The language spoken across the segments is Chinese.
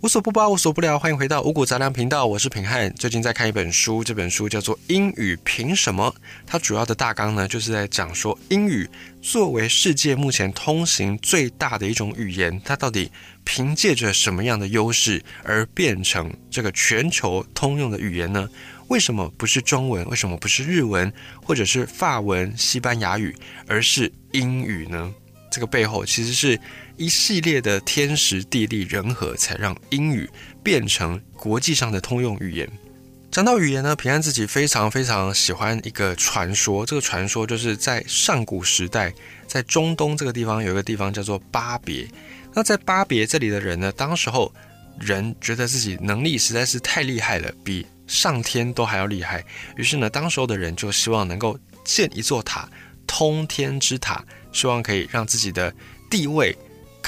无所不包，无所不聊，欢迎回到五谷杂粮频道，我是平汉。最近在看一本书，这本书叫做《英语凭什么》。它主要的大纲呢，就是在讲说英语作为世界目前通行最大的一种语言，它到底凭借着什么样的优势而变成这个全球通用的语言呢？为什么不是中文？为什么不是日文，或者是法文、西班牙语，而是英语呢？这个背后其实是一系列的天时地利人和，才让英语变成国际上的通用语言。讲到语言呢，平安自己非常非常喜欢一个传说。这个传说就是在上古时代，在中东这个地方有一个地方叫做巴别。那在巴别这里的人呢，当时候人觉得自己能力实在是太厉害了，比上天都还要厉害。于是呢，当时候的人就希望能够建一座塔，通天之塔。希望可以让自己的地位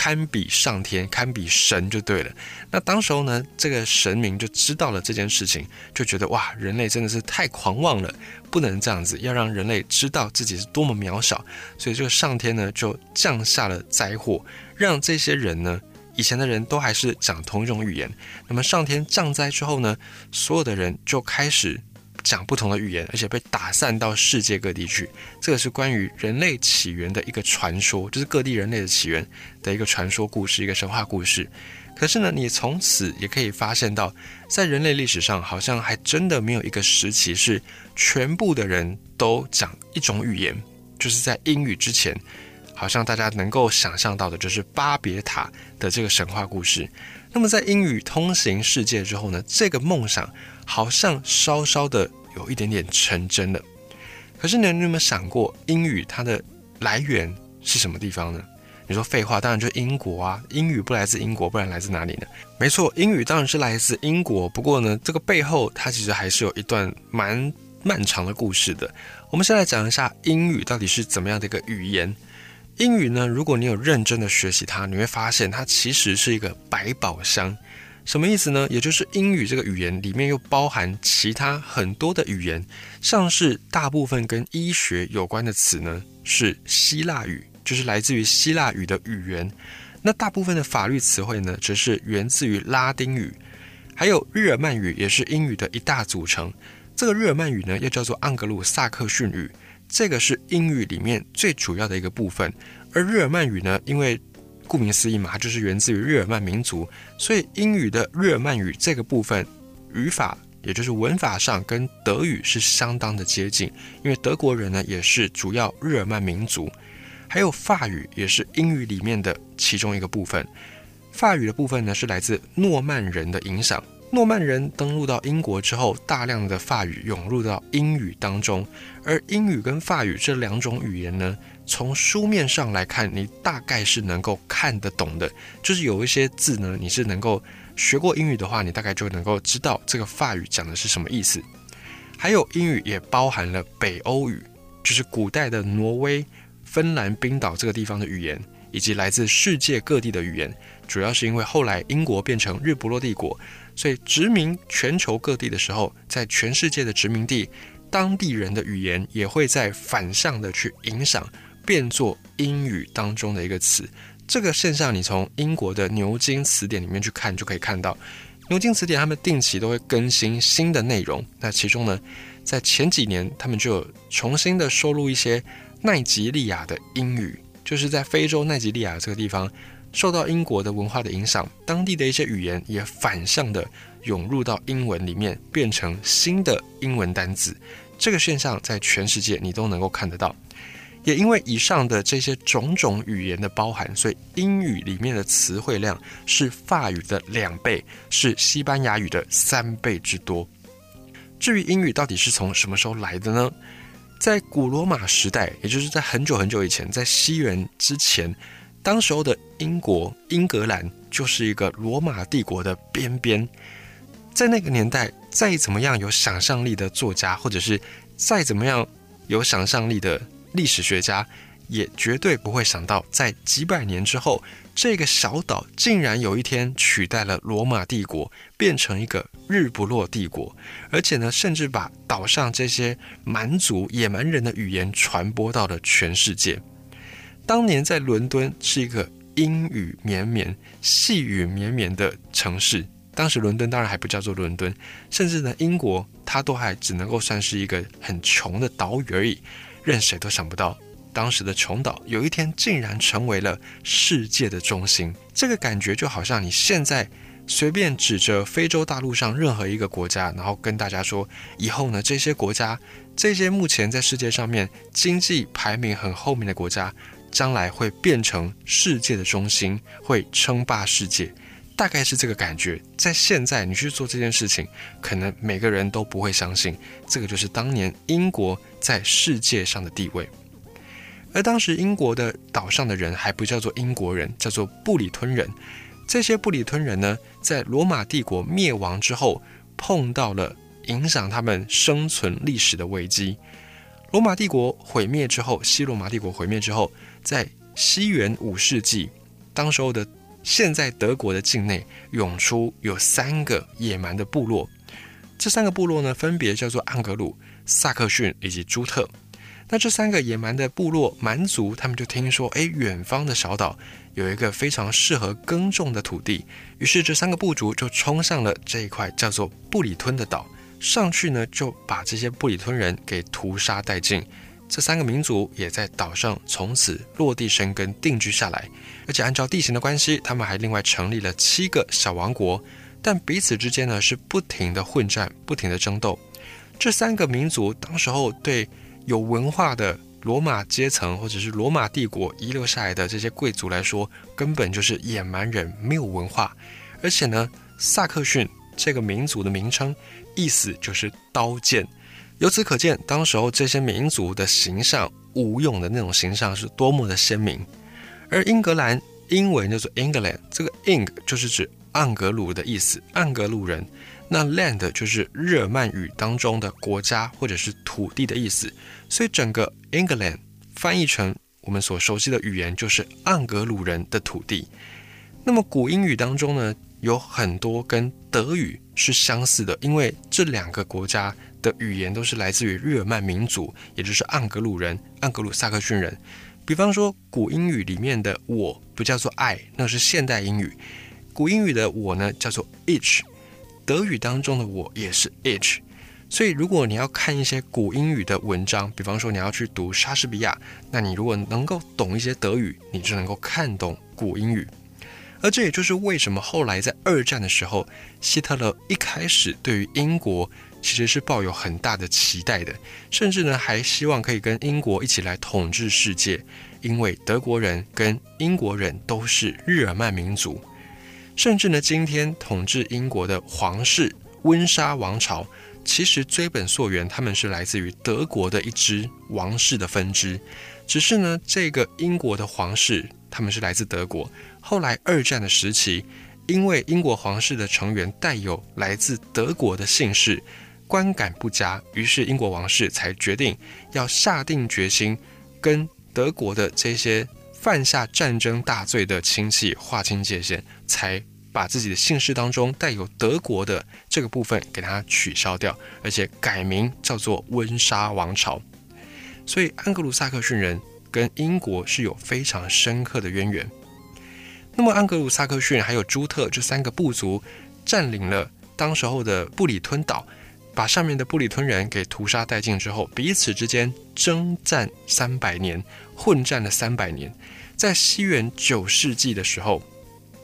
堪比上天，堪比神就对了。那当时候呢，这个神明就知道了这件事情，就觉得哇，人类真的是太狂妄了，不能这样子，要让人类知道自己是多么渺小。所以这个上天呢，就降下了灾祸，让这些人呢，以前的人都还是讲同一种语言。那么上天降灾之后呢，所有的人就开始。讲不同的语言，而且被打散到世界各地去。这个是关于人类起源的一个传说，就是各地人类的起源的一个传说故事，一个神话故事。可是呢，你从此也可以发现到，在人类历史上，好像还真的没有一个时期是全部的人都讲一种语言。就是在英语之前，好像大家能够想象到的，就是巴别塔的这个神话故事。那么在英语通行世界之后呢，这个梦想。好像稍稍的有一点点成真了，可是呢，你有没有想过英语它的来源是什么地方呢？你说废话，当然就是英国啊！英语不来自英国，不然来自哪里呢？没错，英语当然是来自英国。不过呢，这个背后它其实还是有一段蛮漫长的故事的。我们先来讲一下英语到底是怎么样的一个语言。英语呢，如果你有认真的学习它，你会发现它其实是一个百宝箱。什么意思呢？也就是英语这个语言里面又包含其他很多的语言，像是大部分跟医学有关的词呢，是希腊语，就是来自于希腊语的语言。那大部分的法律词汇呢，则是源自于拉丁语，还有日耳曼语也是英语的一大组成。这个日耳曼语呢，又叫做盎格鲁撒克逊语，这个是英语里面最主要的一个部分。而日耳曼语呢，因为顾名思义嘛，它就是源自于日耳曼民族，所以英语的日耳曼语这个部分语法，也就是文法上跟德语是相当的接近，因为德国人呢也是主要日耳曼民族，还有法语也是英语里面的其中一个部分。法语的部分呢是来自诺曼人的影响，诺曼人登陆到英国之后，大量的法语涌入到英语当中，而英语跟法语这两种语言呢。从书面上来看，你大概是能够看得懂的。就是有一些字呢，你是能够学过英语的话，你大概就能够知道这个法语讲的是什么意思。还有英语也包含了北欧语，就是古代的挪威、芬兰、冰岛这个地方的语言，以及来自世界各地的语言。主要是因为后来英国变成日不落帝国，所以殖民全球各地的时候，在全世界的殖民地，当地人的语言也会在反向的去影响。变作英语当中的一个词，这个现象你从英国的牛津词典里面去看就可以看到。牛津词典他们定期都会更新新的内容，那其中呢，在前几年他们就重新的收录一些奈及利亚的英语，就是在非洲奈及利亚这个地方受到英国的文化的影响，当地的一些语言也反向的涌入到英文里面，变成新的英文单字。这个现象在全世界你都能够看得到。也因为以上的这些种种语言的包含，所以英语里面的词汇量是法语的两倍，是西班牙语的三倍之多。至于英语到底是从什么时候来的呢？在古罗马时代，也就是在很久很久以前，在西元之前，当时候的英国英格兰就是一个罗马帝国的边边。在那个年代，再怎么样有想象力的作家，或者是再怎么样有想象力的。历史学家也绝对不会想到，在几百年之后，这个小岛竟然有一天取代了罗马帝国，变成一个日不落帝国，而且呢，甚至把岛上这些蛮族野蛮人的语言传播到了全世界。当年在伦敦是一个阴雨绵绵、细雨绵绵的城市。当时伦敦当然还不叫做伦敦，甚至呢，英国它都还只能够算是一个很穷的岛屿而已。任谁都想不到，当时的穷岛有一天竟然成为了世界的中心。这个感觉就好像你现在随便指着非洲大陆上任何一个国家，然后跟大家说，以后呢，这些国家，这些目前在世界上面经济排名很后面的国家，将来会变成世界的中心，会称霸世界。大概是这个感觉，在现在你去做这件事情，可能每个人都不会相信，这个就是当年英国在世界上的地位。而当时英国的岛上的人还不叫做英国人，叫做布里吞人。这些布里吞人呢，在罗马帝国灭亡之后，碰到了影响他们生存历史的危机。罗马帝国毁灭之后，西罗马帝国毁灭之后，在西元五世纪，当时候的。现在德国的境内涌出有三个野蛮的部落，这三个部落呢，分别叫做安格鲁、萨克逊以及朱特。那这三个野蛮的部落蛮族，他们就听说，哎，远方的小岛有一个非常适合耕种的土地，于是这三个部族就冲上了这一块叫做布里吞的岛，上去呢就把这些布里吞人给屠杀殆尽。这三个民族也在岛上从此落地生根、定居下来，而且按照地形的关系，他们还另外成立了七个小王国，但彼此之间呢是不停的混战、不停的争斗。这三个民族当时候对有文化的罗马阶层或者是罗马帝国遗留下来的这些贵族来说，根本就是野蛮人，没有文化。而且呢，萨克逊这个民族的名称意思就是刀剑。由此可见，当时候这些民族的形象，武勇的那种形象是多么的鲜明。而英格兰英文叫做 England，这个 Eng 就是指盎格鲁的意思，盎格鲁人。那 Land 就是日耳曼语当中的国家或者是土地的意思，所以整个 England 翻译成我们所熟悉的语言就是盎格鲁人的土地。那么古英语当中呢，有很多跟德语是相似的，因为这两个国家。的语言都是来自于日耳曼民族，也就是盎格鲁人、盎格鲁撒克逊人。比方说，古英语里面的“我”不叫做 “I”，那是现代英语。古英语的“我”呢，叫做 “ich”。德语当中的“我”也是 “ich”。所以，如果你要看一些古英语的文章，比方说你要去读莎士比亚，那你如果能够懂一些德语，你就能够看懂古英语。而这也就是为什么后来在二战的时候，希特勒一开始对于英国。其实是抱有很大的期待的，甚至呢还希望可以跟英国一起来统治世界，因为德国人跟英国人都是日耳曼民族，甚至呢今天统治英国的皇室温莎王朝，其实追本溯源，他们是来自于德国的一支王室的分支，只是呢这个英国的皇室他们是来自德国，后来二战的时期，因为英国皇室的成员带有来自德国的姓氏。观感不佳，于是英国王室才决定要下定决心，跟德国的这些犯下战争大罪的亲戚划清界限，才把自己的姓氏当中带有德国的这个部分给它取消掉，而且改名叫做温莎王朝。所以安格鲁萨克逊人跟英国是有非常深刻的渊源。那么安格鲁萨克逊还有朱特这三个部族占领了当时候的布里吞岛。把上面的布里吞人给屠杀殆尽之后，彼此之间征战三百年，混战了三百年。在西元九世纪的时候，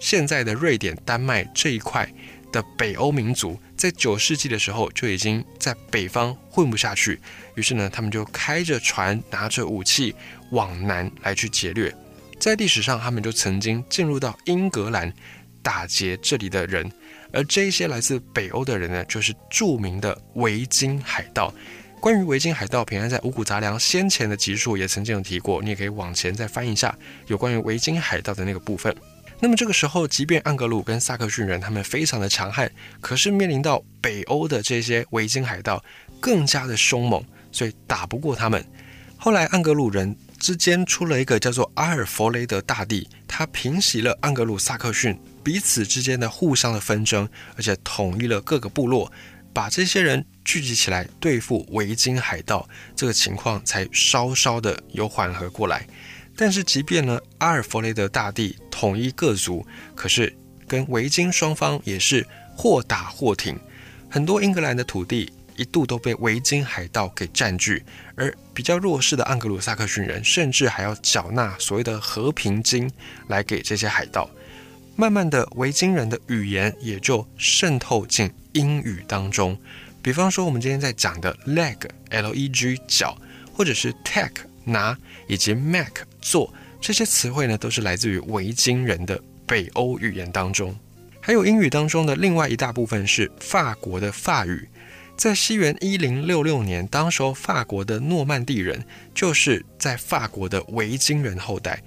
现在的瑞典、丹麦这一块的北欧民族，在九世纪的时候就已经在北方混不下去，于是呢，他们就开着船，拿着武器往南来去劫掠。在历史上，他们就曾经进入到英格兰，打劫这里的人。而这些来自北欧的人呢，就是著名的维京海盗。关于维京海盗，平安在五谷杂粮先前的集数也曾经有提过，你也可以往前再翻一下有关于维京海盗的那个部分。那么这个时候，即便盎格鲁跟萨克逊人他们非常的强悍，可是面临到北欧的这些维京海盗更加的凶猛，所以打不过他们。后来盎格鲁人之间出了一个叫做阿尔弗雷德大帝，他平息了盎格鲁萨克逊。彼此之间的互相的纷争，而且统一了各个部落，把这些人聚集起来对付维京海盗，这个情况才稍稍的有缓和过来。但是，即便呢阿尔弗雷德大帝统一各族，可是跟维京双方也是或打或挺，很多英格兰的土地一度都被维京海盗给占据，而比较弱势的盎格鲁撒克逊人甚至还要缴纳所谓的和平金来给这些海盗。慢慢的，维京人的语言也就渗透进英语当中。比方说，我们今天在讲的 leg（L-E-G） 脚，或者是 take 拿，以及 make 做，这些词汇呢，都是来自于维京人的北欧语言当中。还有英语当中的另外一大部分是法国的法语。在西元一零六六年，当时候法国的诺曼底人就是在法国的维京人后代。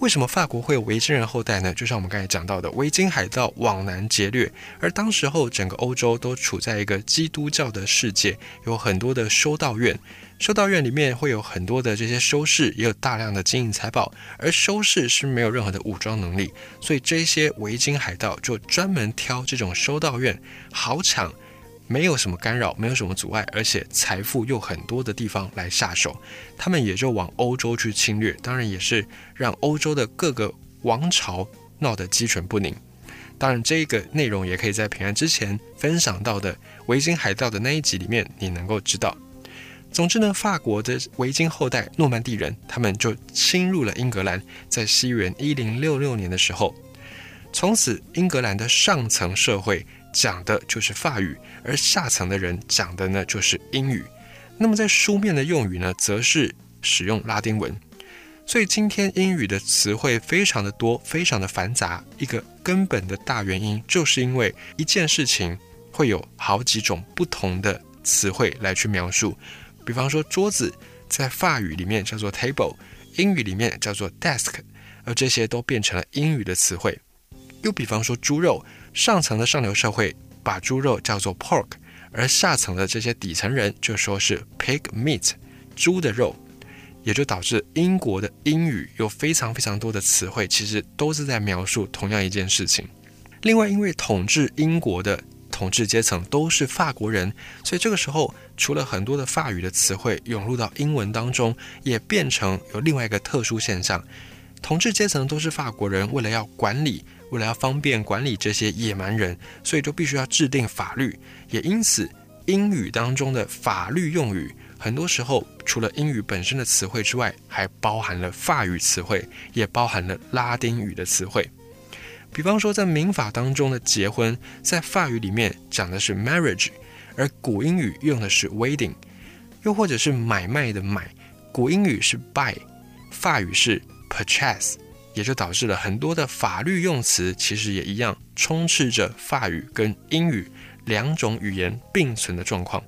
为什么法国会有维京人后代呢？就像我们刚才讲到的，维京海盗往南劫掠，而当时候整个欧洲都处在一个基督教的世界，有很多的修道院，修道院里面会有很多的这些修士，也有大量的金银财宝，而修士是没有任何的武装能力，所以这些维京海盗就专门挑这种修道院好抢。没有什么干扰，没有什么阻碍，而且财富又很多的地方来下手，他们也就往欧洲去侵略，当然也是让欧洲的各个王朝闹得鸡犬不宁。当然，这个内容也可以在平安之前分享到的维京海盗的那一集里面，你能够知道。总之呢，法国的维京后代诺曼底人，他们就侵入了英格兰，在西元一零六六年的时候，从此英格兰的上层社会。讲的就是法语，而下层的人讲的呢就是英语。那么在书面的用语呢，则是使用拉丁文。所以今天英语的词汇非常的多，非常的繁杂。一个根本的大原因，就是因为一件事情会有好几种不同的词汇来去描述。比方说桌子，在法语里面叫做 table，英语里面叫做 desk，而这些都变成了英语的词汇。又比方说猪肉。上层的上流社会把猪肉叫做 pork，而下层的这些底层人就说是 pig meat，猪的肉，也就导致英国的英语有非常非常多的词汇，其实都是在描述同样一件事情。另外，因为统治英国的统治阶层都是法国人，所以这个时候除了很多的法语的词汇涌入到英文当中，也变成有另外一个特殊现象：统治阶层都是法国人，为了要管理。为了要方便管理这些野蛮人，所以就必须要制定法律。也因此，英语当中的法律用语，很多时候除了英语本身的词汇之外，还包含了法语词汇，也包含了拉丁语的词汇。比方说，在民法当中的结婚，在法语里面讲的是 marriage，而古英语用的是 wedding。又或者是买卖的买，古英语是 buy，法语是 purchase。也就导致了很多的法律用词，其实也一样充斥着法语跟英语两种语言并存的状况。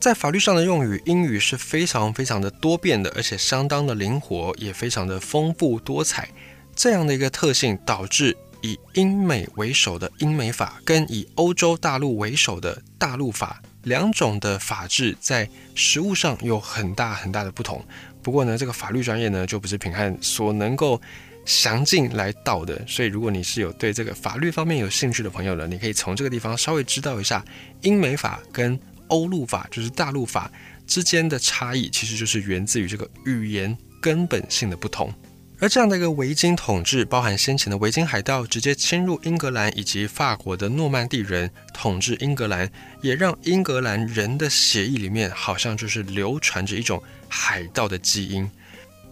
在法律上的用语，英语是非常非常的多变的，而且相当的灵活，也非常的丰富多彩。这样的一个特性，导致以英美为首的英美法，跟以欧洲大陆为首的大陆法两种的法制，在实务上有很大很大的不同。不过呢，这个法律专业呢，就不是平汉所能够。详尽来到的，所以如果你是有对这个法律方面有兴趣的朋友呢，你可以从这个地方稍微知道一下英美法跟欧陆法，就是大陆法之间的差异，其实就是源自于这个语言根本性的不同。而这样的一个维京统治，包含先前的维京海盗直接侵入英格兰，以及法国的诺曼底人统治英格兰，也让英格兰人的血液里面好像就是流传着一种海盗的基因。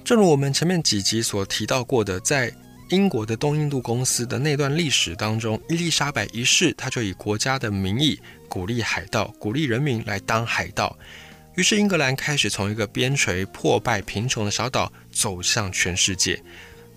正如我们前面几集所提到过的，在英国的东印度公司的那段历史当中，伊丽莎白一世他就以国家的名义鼓励海盗，鼓励人民来当海盗。于是英格兰开始从一个边陲破败贫穷的小岛走向全世界，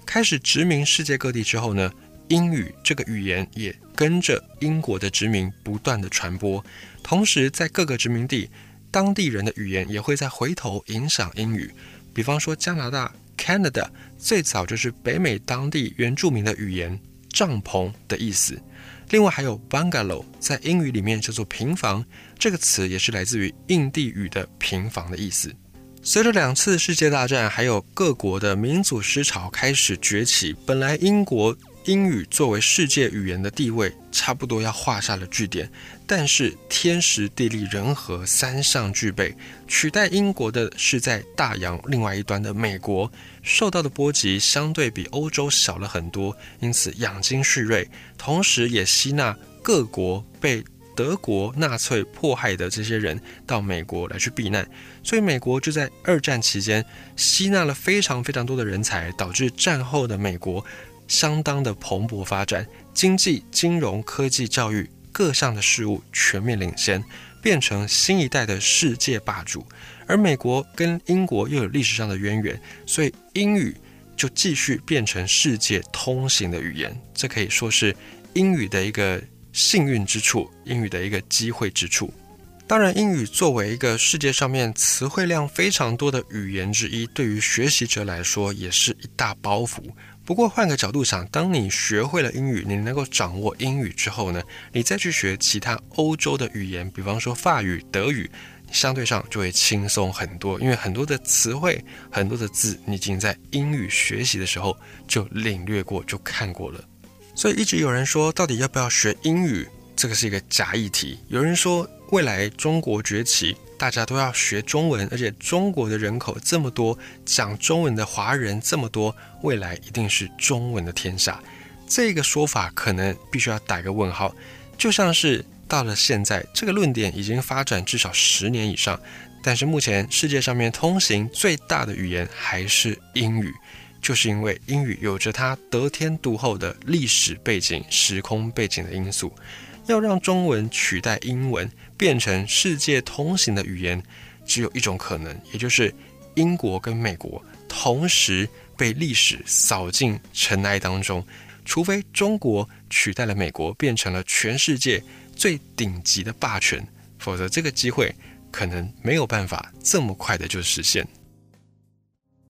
开始殖民世界各地之后呢，英语这个语言也跟着英国的殖民不断的传播，同时在各个殖民地，当地人的语言也会再回头影响英语。比方说，加拿大 （Canada） 最早就是北美当地原住民的语言“帐篷”的意思。另外还有 “bungalow”，在英语里面叫做“平房”，这个词也是来自于印地语的“平房”的意思。随着两次世界大战，还有各国的民族思潮开始崛起，本来英国英语作为世界语言的地位差不多要画下了句点，但是天时地利人和三项具备，取代英国的是在大洋另外一端的美国，受到的波及相对比欧洲小了很多，因此养精蓄锐，同时也吸纳各国被德国纳粹迫害的这些人到美国来去避难，所以美国就在二战期间吸纳了非常非常多的人才，导致战后的美国。相当的蓬勃发展，经济、金融、科技、教育各项的事物全面领先，变成新一代的世界霸主。而美国跟英国又有历史上的渊源，所以英语就继续变成世界通行的语言。这可以说是英语的一个幸运之处，英语的一个机会之处。当然，英语作为一个世界上面词汇量非常多的语言之一，对于学习者来说也是一大包袱。不过换个角度想，当你学会了英语，你能够掌握英语之后呢，你再去学其他欧洲的语言，比方说法语、德语，相对上就会轻松很多，因为很多的词汇、很多的字，你已经在英语学习的时候就领略过、就看过了。所以一直有人说，到底要不要学英语？这个是一个假议题。有人说，未来中国崛起，大家都要学中文，而且中国的人口这么多，讲中文的华人这么多，未来一定是中文的天下。这个说法可能必须要打个问号。就像是到了现在，这个论点已经发展至少十年以上，但是目前世界上面通行最大的语言还是英语，就是因为英语有着它得天独厚的历史背景、时空背景的因素。要让中文取代英文，变成世界通行的语言，只有一种可能，也就是英国跟美国同时被历史扫进尘埃当中。除非中国取代了美国，变成了全世界最顶级的霸权，否则这个机会可能没有办法这么快的就实现。